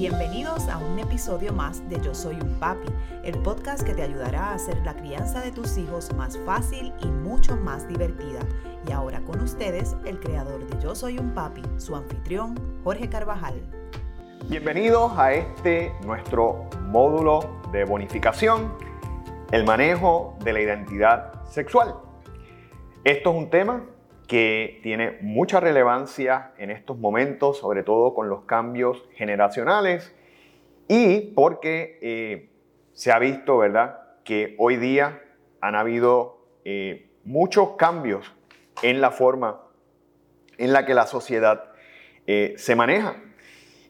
Bienvenidos a un episodio más de Yo Soy un Papi, el podcast que te ayudará a hacer la crianza de tus hijos más fácil y mucho más divertida. Y ahora con ustedes, el creador de Yo Soy un Papi, su anfitrión, Jorge Carvajal. Bienvenidos a este nuestro módulo de bonificación, el manejo de la identidad sexual. Esto es un tema que tiene mucha relevancia en estos momentos, sobre todo con los cambios generacionales y porque eh, se ha visto, ¿verdad?, que hoy día han habido eh, muchos cambios en la forma en la que la sociedad eh, se maneja.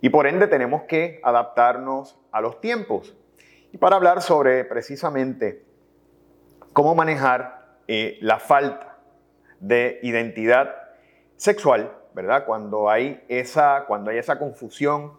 Y por ende tenemos que adaptarnos a los tiempos. Y para hablar sobre precisamente cómo manejar la falta de identidad sexual, ¿verdad? Cuando hay esa, cuando hay esa confusión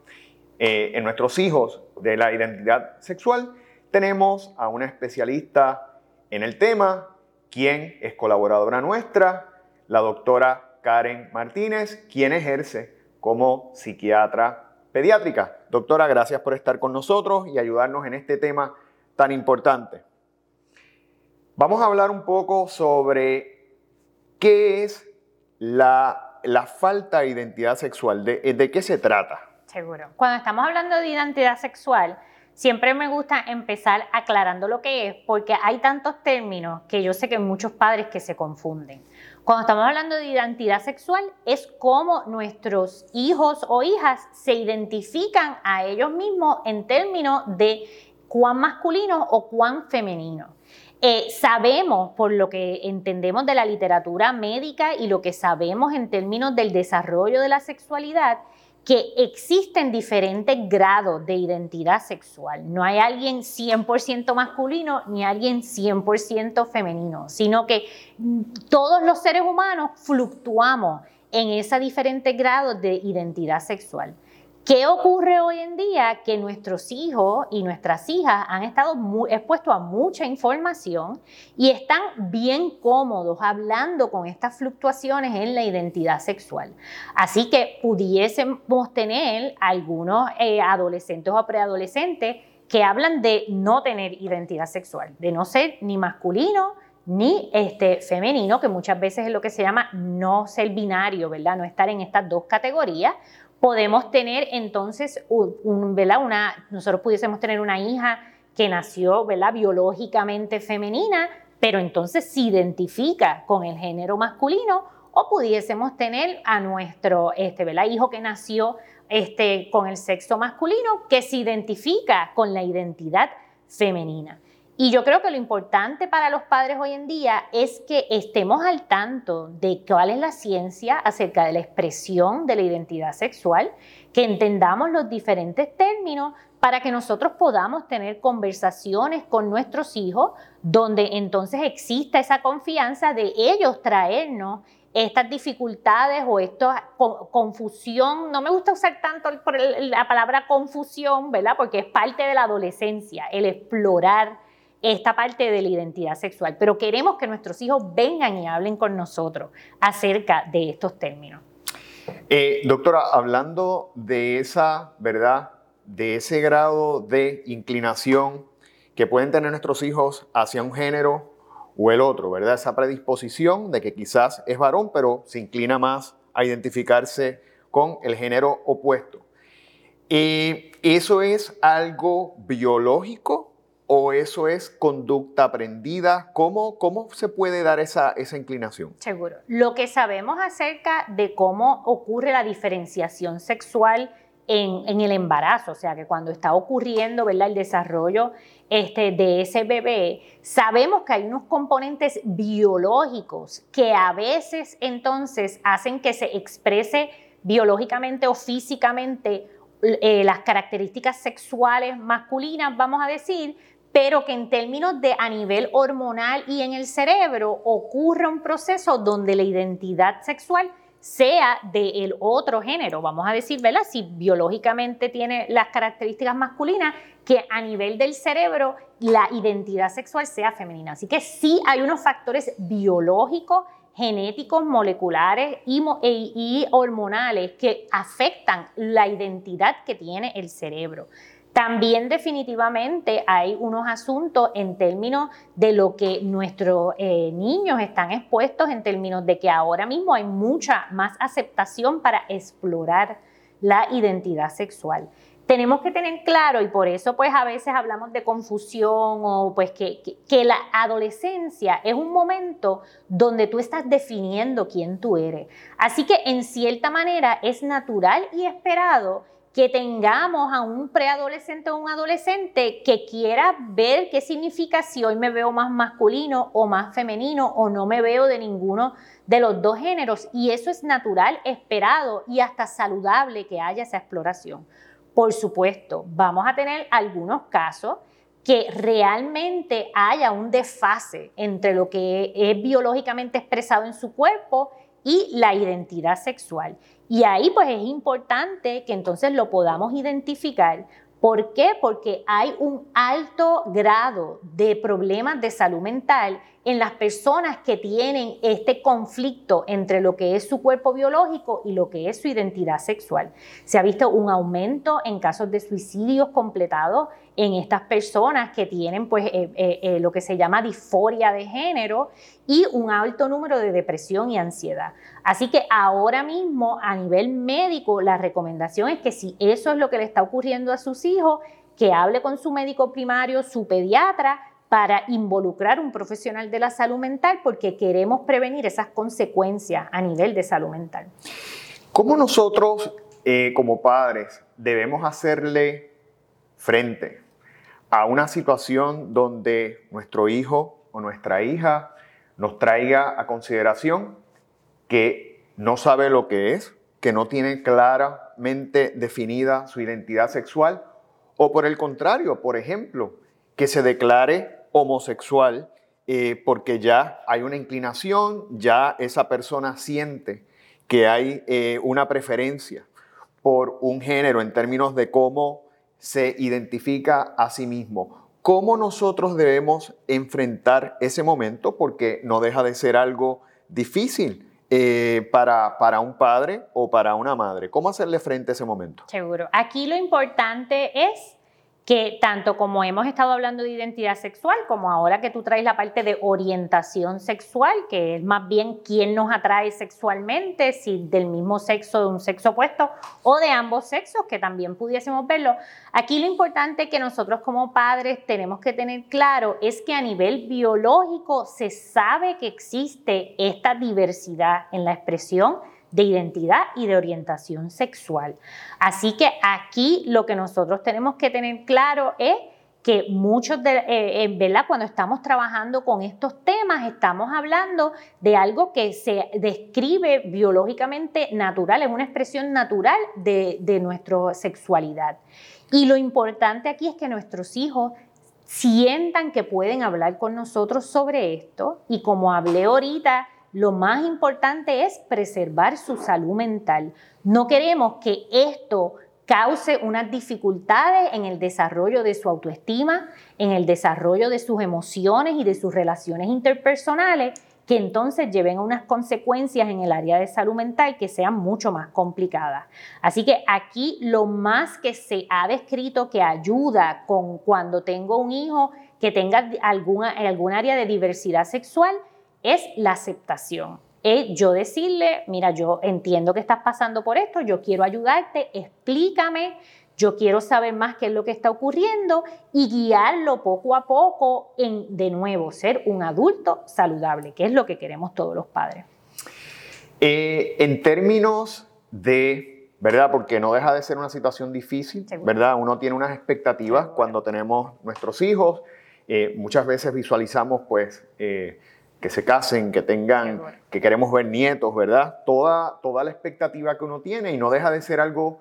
eh, en nuestros hijos de la identidad sexual, tenemos a una especialista en el tema, quien es colaboradora nuestra, la doctora Karen Martínez, quien ejerce como psiquiatra pediátrica. Doctora, gracias por estar con nosotros y ayudarnos en este tema tan importante. Vamos a hablar un poco sobre ¿Qué es la, falta de identidad sexual? ¿De, ¿De qué se trata? Seguro. Cuando estamos hablando de identidad sexual, siempre me gusta empezar aclarando lo que es, porque hay tantos términos que yo sé que muchos padres que se confunden. Cuando estamos hablando de identidad sexual, es cómo nuestros hijos o hijas se identifican a ellos mismos en términos de cuán masculino o cuán femenino. Eh, sabemos, por lo que entendemos de la literatura médica y lo que sabemos en términos del desarrollo de la sexualidad, que existen diferentes grados de identidad sexual. No hay alguien 100% masculino ni alguien 100% femenino, sino que todos los seres humanos fluctuamos en ese diferente grado de identidad sexual. ¿Qué ocurre hoy en día? Que nuestros hijos y nuestras hijas han estado expuestos a mucha información y están bien cómodos hablando con estas fluctuaciones en la identidad sexual. Así que pudiésemos tener algunos eh, adolescentes o preadolescentes que hablan de no tener identidad sexual, de no ser ni masculino ni este, femenino, que muchas veces es lo que se llama no ser binario, ¿verdad? No estar en estas dos categorías, podemos tener entonces, un, Una, nosotros pudiésemos tener una hija que nació ¿verdad? biológicamente femenina, pero entonces se identifica con el género masculino, o pudiésemos tener a nuestro este, ¿verdad? hijo que nació este, con el sexo masculino, que se identifica con la identidad femenina. Y yo creo que lo importante para los padres hoy en día es que estemos al tanto de cuál es la ciencia acerca de la expresión de la identidad sexual, que entendamos los diferentes términos para que nosotros podamos tener conversaciones con nuestros hijos donde entonces exista esa confianza de ellos traernos estas dificultades o esta confusión, no me gusta usar tanto la palabra confusión, ¿verdad? Porque es parte de la adolescencia, el explorar esta parte de la identidad sexual, pero queremos que nuestros hijos vengan y hablen con nosotros acerca de estos términos. Eh, doctora, hablando de esa, ¿verdad? De ese grado de inclinación que pueden tener nuestros hijos hacia un género o el otro, ¿verdad? Esa predisposición de que quizás es varón, pero se inclina más a identificarse con el género opuesto. Eh, ¿Eso es algo biológico o eso es conducta aprendida? ¿Cómo, cómo se puede dar esa, esa inclinación? Seguro. Lo que sabemos acerca de cómo ocurre la diferenciación sexual en, en, el embarazo, o sea, que cuando está ocurriendo ¿verdad? el desarrollo este, de ese bebé, sabemos que hay unos componentes biológicos que a veces entonces hacen que se exprese biológicamente o físicamente eh, las características sexuales masculinas, vamos a decir, pero que en términos de a nivel hormonal y en el cerebro ocurra un proceso donde la identidad sexual sea del otro género, vamos a decir, ¿verdad? Si biológicamente tiene las características masculinas, que a nivel del cerebro la identidad sexual sea femenina. Así que sí hay unos factores biológicos genéticos, moleculares y, e, y, hormonales que afectan la identidad que tiene el cerebro. También definitivamente hay unos asuntos en términos de lo que nuestros eh, niños están expuestos, en términos de que ahora mismo hay mucha más aceptación para explorar la identidad sexual tenemos que tener claro, y por eso pues a veces hablamos de confusión o pues que, que, la adolescencia es un momento donde tú estás definiendo quién tú eres. Así que en cierta manera es natural y esperado que tengamos a un preadolescente o un adolescente que quiera ver qué significa si hoy me veo más masculino o más femenino o no me veo de ninguno de los dos géneros. Y eso es natural, esperado y hasta saludable que haya esa exploración. Por supuesto, vamos a tener algunos casos que realmente haya un desfase entre lo que es biológicamente expresado en su cuerpo y la identidad sexual. Y ahí pues es importante que entonces lo podamos identificar ¿Por qué? Porque hay un alto grado de problemas de salud mental en las personas que tienen este conflicto entre lo que es su cuerpo biológico y lo que es su identidad sexual. Se ha visto un aumento en casos de suicidios completados en estas personas que tienen pues, eh, eh, eh, lo que se llama disforia de género y un alto número de depresión y ansiedad. Así que ahora mismo a nivel médico la recomendación es que si eso es lo que le está ocurriendo a sus hijos, que hable con su médico primario, su pediatra, para involucrar un profesional de la salud mental porque queremos prevenir esas consecuencias a nivel de salud mental. ¿Cómo nosotros como padres debemos hacerle frente a una situación donde nuestro hijo o nuestra hija nos traiga a consideración que no sabe lo que es, que no tiene claramente definida su identidad sexual, o por el contrario, por ejemplo, que se declare homosexual eh, porque ya hay una inclinación, ya esa persona siente que hay eh, una preferencia por un género en términos de cómo se identifica a sí mismo. ¿Cómo nosotros debemos enfrentar ese momento? Porque no deja de ser algo difícil eh, para, para un padre o para una madre. ¿Cómo hacerle frente a ese momento? Seguro. Aquí lo importante es que tanto como hemos estado hablando de identidad sexual, como ahora que tú traes la parte de orientación sexual, que es más bien quién nos atrae sexualmente, si del mismo sexo, de un sexo opuesto o de ambos sexos, que también pudiésemos verlo. Aquí lo importante que nosotros como padres tenemos que tener claro es que a nivel biológico se sabe que existe esta diversidad en la expresión de identidad y de orientación sexual. Así que aquí lo que nosotros tenemos que tener claro es que muchos de, eh, eh, ¿verdad? Cuando estamos trabajando con estos temas, estamos hablando de algo que se describe biológicamente natural, es una expresión natural de, de nuestra sexualidad. Y lo importante aquí es que nuestros hijos sientan que pueden hablar con nosotros sobre esto y como hablé ahorita, lo más importante es preservar su salud mental. No queremos que esto cause unas dificultades en el desarrollo de su autoestima, en el desarrollo de sus emociones y de sus relaciones interpersonales, que entonces lleven a unas consecuencias en el área de salud mental que sean mucho más complicadas. Así que aquí lo más que se ha descrito que ayuda con cuando tengo un hijo que tenga alguna, algún área de diversidad sexual es la aceptación. Es yo decirle, mira, yo entiendo que estás pasando por esto, yo quiero ayudarte, explícame, yo quiero saber más qué es lo que está ocurriendo y guiarlo poco a poco en, de nuevo, ser un adulto saludable, que es lo que queremos todos los padres. Eh, en términos de, ¿verdad? Porque no deja de ser una situación difícil, ¿verdad? Uno tiene unas expectativas cuando tenemos nuestros hijos, eh, muchas veces visualizamos pues... Eh, que se casen, que tengan, que queremos ver nietos, ¿verdad? Toda, toda la expectativa que uno tiene y no deja de ser algo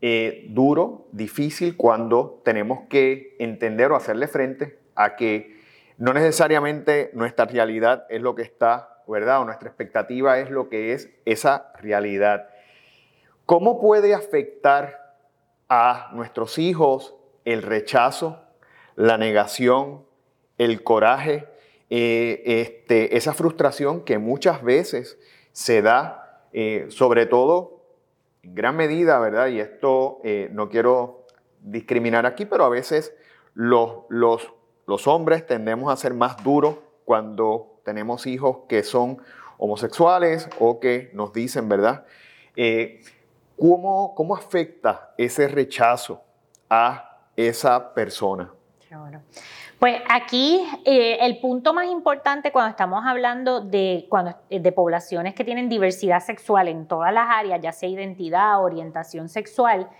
eh, duro, difícil, cuando tenemos que entender o hacerle frente a que no necesariamente nuestra realidad es lo que está, ¿verdad? O nuestra expectativa es lo que es esa realidad. ¿Cómo puede afectar a nuestros hijos el rechazo, la negación, el coraje eh, este, esa frustración que muchas veces se da, eh, sobre todo en gran medida, ¿verdad? Y esto eh, no quiero discriminar aquí, pero a veces los, los, los hombres tendemos a ser más duros cuando tenemos hijos que son homosexuales o que nos dicen, ¿verdad? ¿cómo, ¿Cómo afecta ese rechazo a esa persona? Pues aquí eh, el punto más importante cuando estamos hablando de, cuando, de poblaciones que tienen diversidad sexual en todas las áreas, ya sea identidad, orientación sexual,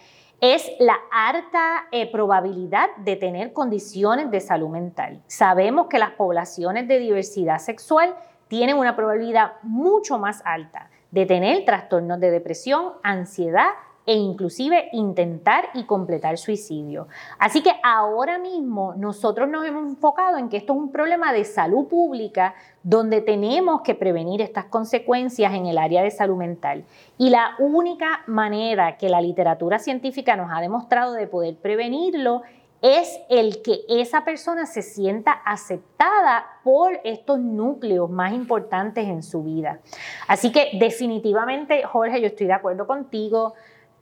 es la alta eh, probabilidad de tener condiciones de salud mental. Sabemos que las poblaciones de diversidad sexual tienen una probabilidad mucho más alta de tener trastornos de depresión, ansiedad e inclusive intentar y completar suicidio. Así que ahora mismo nosotros nos hemos enfocado en que esto es un problema de salud pública donde tenemos que prevenir estas consecuencias en el área de salud mental. Y la única manera que la literatura científica nos ha demostrado de poder prevenirlo es el que esa persona se sienta aceptada por estos núcleos más importantes en su vida. Así que definitivamente, Jorge, yo estoy de acuerdo contigo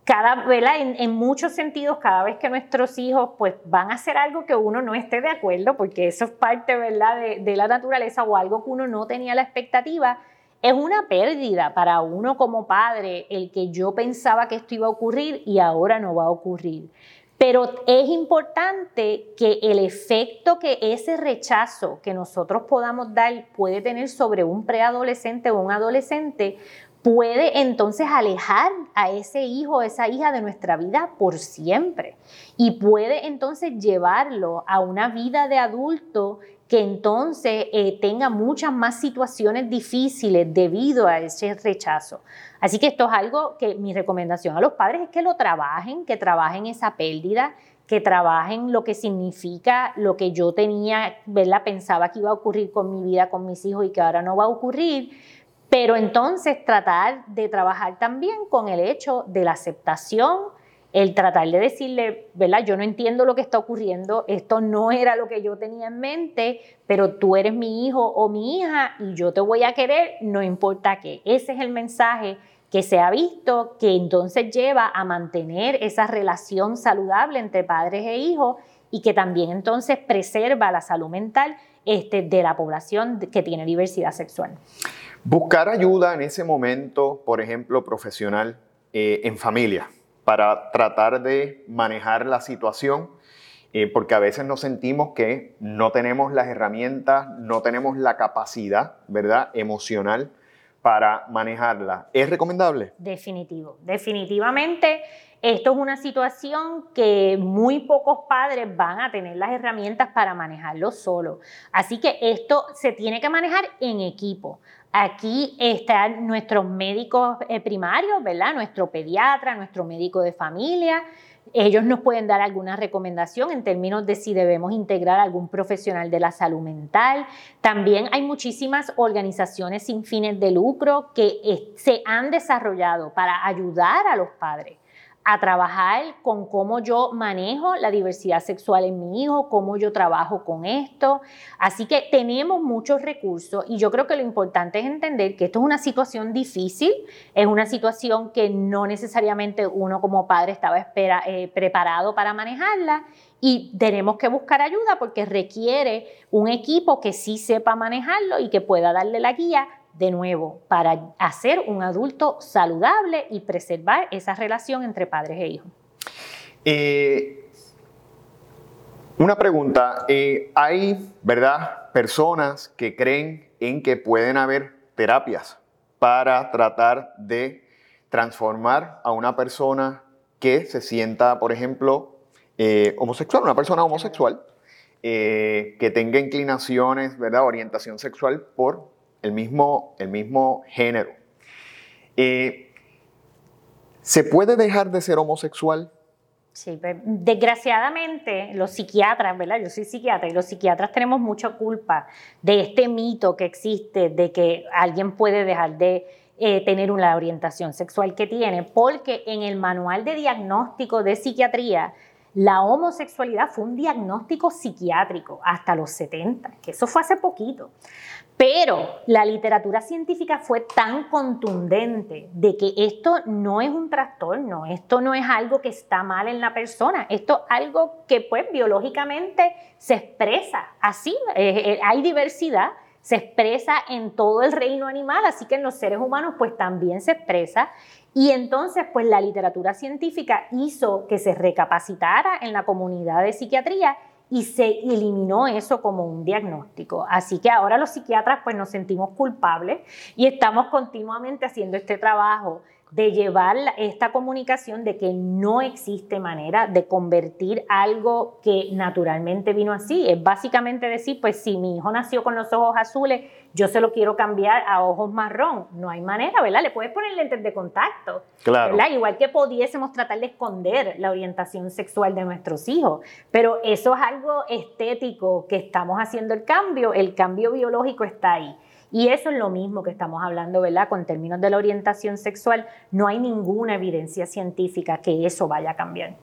cada, En, en, muchos sentidos, cada vez que nuestros hijos pues van a hacer algo que uno no esté de acuerdo, porque eso es parte, ¿verdad?, de la naturaleza o algo que uno no tenía la expectativa, es una pérdida para uno como padre el que yo pensaba que esto iba a ocurrir y ahora no va a ocurrir. Pero es importante que el efecto que ese rechazo que nosotros podamos dar puede tener sobre un preadolescente o un adolescente puede entonces alejar a ese hijo esa hija de nuestra vida por siempre y puede entonces llevarlo a una vida de adulto que entonces eh, tenga muchas más situaciones difíciles debido a ese rechazo. Así que esto es algo que mi recomendación a los padres es que lo trabajen, que trabajen esa pérdida, que trabajen lo que significa lo que yo tenía, ¿verdad? Pensaba que iba a ocurrir con mi vida, con mis hijos y que ahora no va a ocurrir pero entonces tratar de trabajar también con el hecho de la aceptación, el tratar de decirle, ¿verdad? Yo no entiendo lo que está ocurriendo, esto no era lo que yo tenía en mente, pero tú eres mi hijo o mi hija y yo te voy a querer, no importa qué. Ese es el mensaje que se ha visto que entonces lleva a mantener esa relación saludable entre padres e hijos y que también entonces preserva la salud mental este, de la población que tiene diversidad sexual. Buscar ayuda en ese momento, por ejemplo, profesional, eh, en familia, para tratar de manejar la situación, eh, porque a veces nos sentimos que no tenemos las herramientas, no tenemos la capacidad, ¿verdad?, emocional para manejarla. ¿Es recomendable? Definitivo, definitivamente. Esto es una situación que muy pocos padres van a tener las herramientas para manejarlo solo. Así que esto se tiene que manejar en equipo. Aquí están nuestros médicos eh, primarios, ¿verdad? Nuestro pediatra, nuestro médico de familia. Ellos nos pueden dar alguna recomendación en términos de si debemos integrar algún profesional de la salud mental. También hay muchísimas organizaciones sin fines de lucro que se han desarrollado para ayudar a los padres a trabajar con cómo yo manejo la diversidad sexual en mi hijo, cómo yo trabajo con esto. Así que tenemos muchos recursos y yo creo que lo importante es entender que esto es una situación difícil, es una situación que no necesariamente uno como padre estaba eh, preparado para manejarla y tenemos que buscar ayuda porque requiere un equipo que sí sepa manejarlo y que pueda darle la guía de nuevo, para hacer un adulto saludable y preservar esa relación entre padres e hijos. Eh, una pregunta, eh, hay, ¿verdad?, personas que creen en que pueden haber terapias para tratar de transformar a una persona que se sienta, por ejemplo, eh, homosexual, una persona homosexual, que tenga inclinaciones, ¿verdad?, orientación sexual por el mismo, el mismo género. Eh, ¿Se puede dejar de ser homosexual? Sí, pues, desgraciadamente los psiquiatras, ¿verdad? Yo soy psiquiatra y los psiquiatras tenemos mucha culpa de este mito que existe de que alguien puede dejar de eh, tener una orientación sexual que tiene, porque en el manual de diagnóstico de psiquiatría la homosexualidad fue un diagnóstico psiquiátrico hasta los 70, que eso fue hace poquito. Pero la literatura científica fue tan contundente de que esto no es un trastorno, esto no es algo que está mal en la persona, esto es algo que pues biológicamente se expresa así, eh, eh, hay diversidad, se expresa en todo el reino animal, así que en los seres humanos pues también se expresa. Y entonces pues la literatura científica hizo que se recapacitara en la comunidad de psiquiatría y se eliminó eso como un diagnóstico. Así que ahora los psiquiatras pues nos sentimos culpables y estamos continuamente haciendo este trabajo de llevar esta comunicación de que no existe manera de convertir algo que naturalmente vino así. Es básicamente decir, pues si mi hijo nació con los ojos azules, yo se lo quiero cambiar a ojos marrón. No hay manera, ¿verdad? Le puedes poner lentes de contacto. Claro. ¿verdad? Igual que pudiésemos tratar de esconder la orientación sexual de nuestros hijos. Pero eso es algo estético que estamos haciendo el cambio. El cambio biológico está ahí. Y eso es lo mismo que estamos hablando, ¿verdad? Con términos de la orientación sexual, no hay ninguna evidencia científica que eso vaya a cambiar.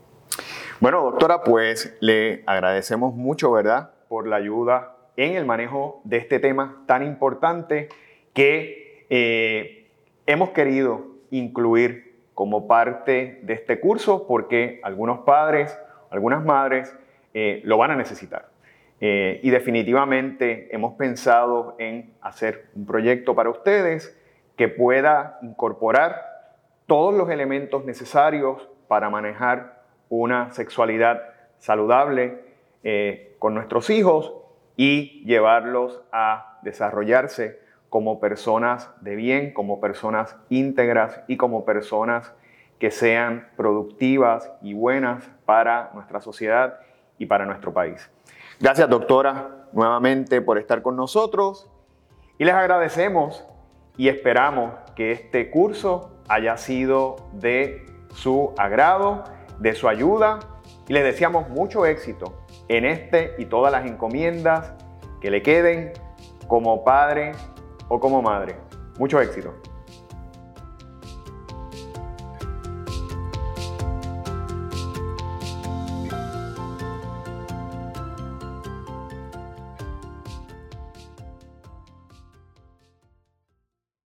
Bueno, doctora, pues le agradecemos mucho, ¿verdad? Por la ayuda en el manejo de este tema tan importante que eh, hemos querido incluir como parte de este curso porque algunos padres, algunas madres eh, lo van a necesitar. Eh, y definitivamente hemos pensado en hacer un proyecto para ustedes que pueda incorporar todos los elementos necesarios para manejar una sexualidad saludable eh, con nuestros hijos y llevarlos a desarrollarse como personas de bien, como personas íntegras y como personas que sean productivas y buenas para nuestra sociedad y para nuestro país. Gracias, doctora, nuevamente por estar con nosotros y les agradecemos y esperamos que este curso haya sido de su agrado, de su ayuda y les deseamos mucho éxito en este y todas las encomiendas que le queden como padre o como madre. Mucho éxito.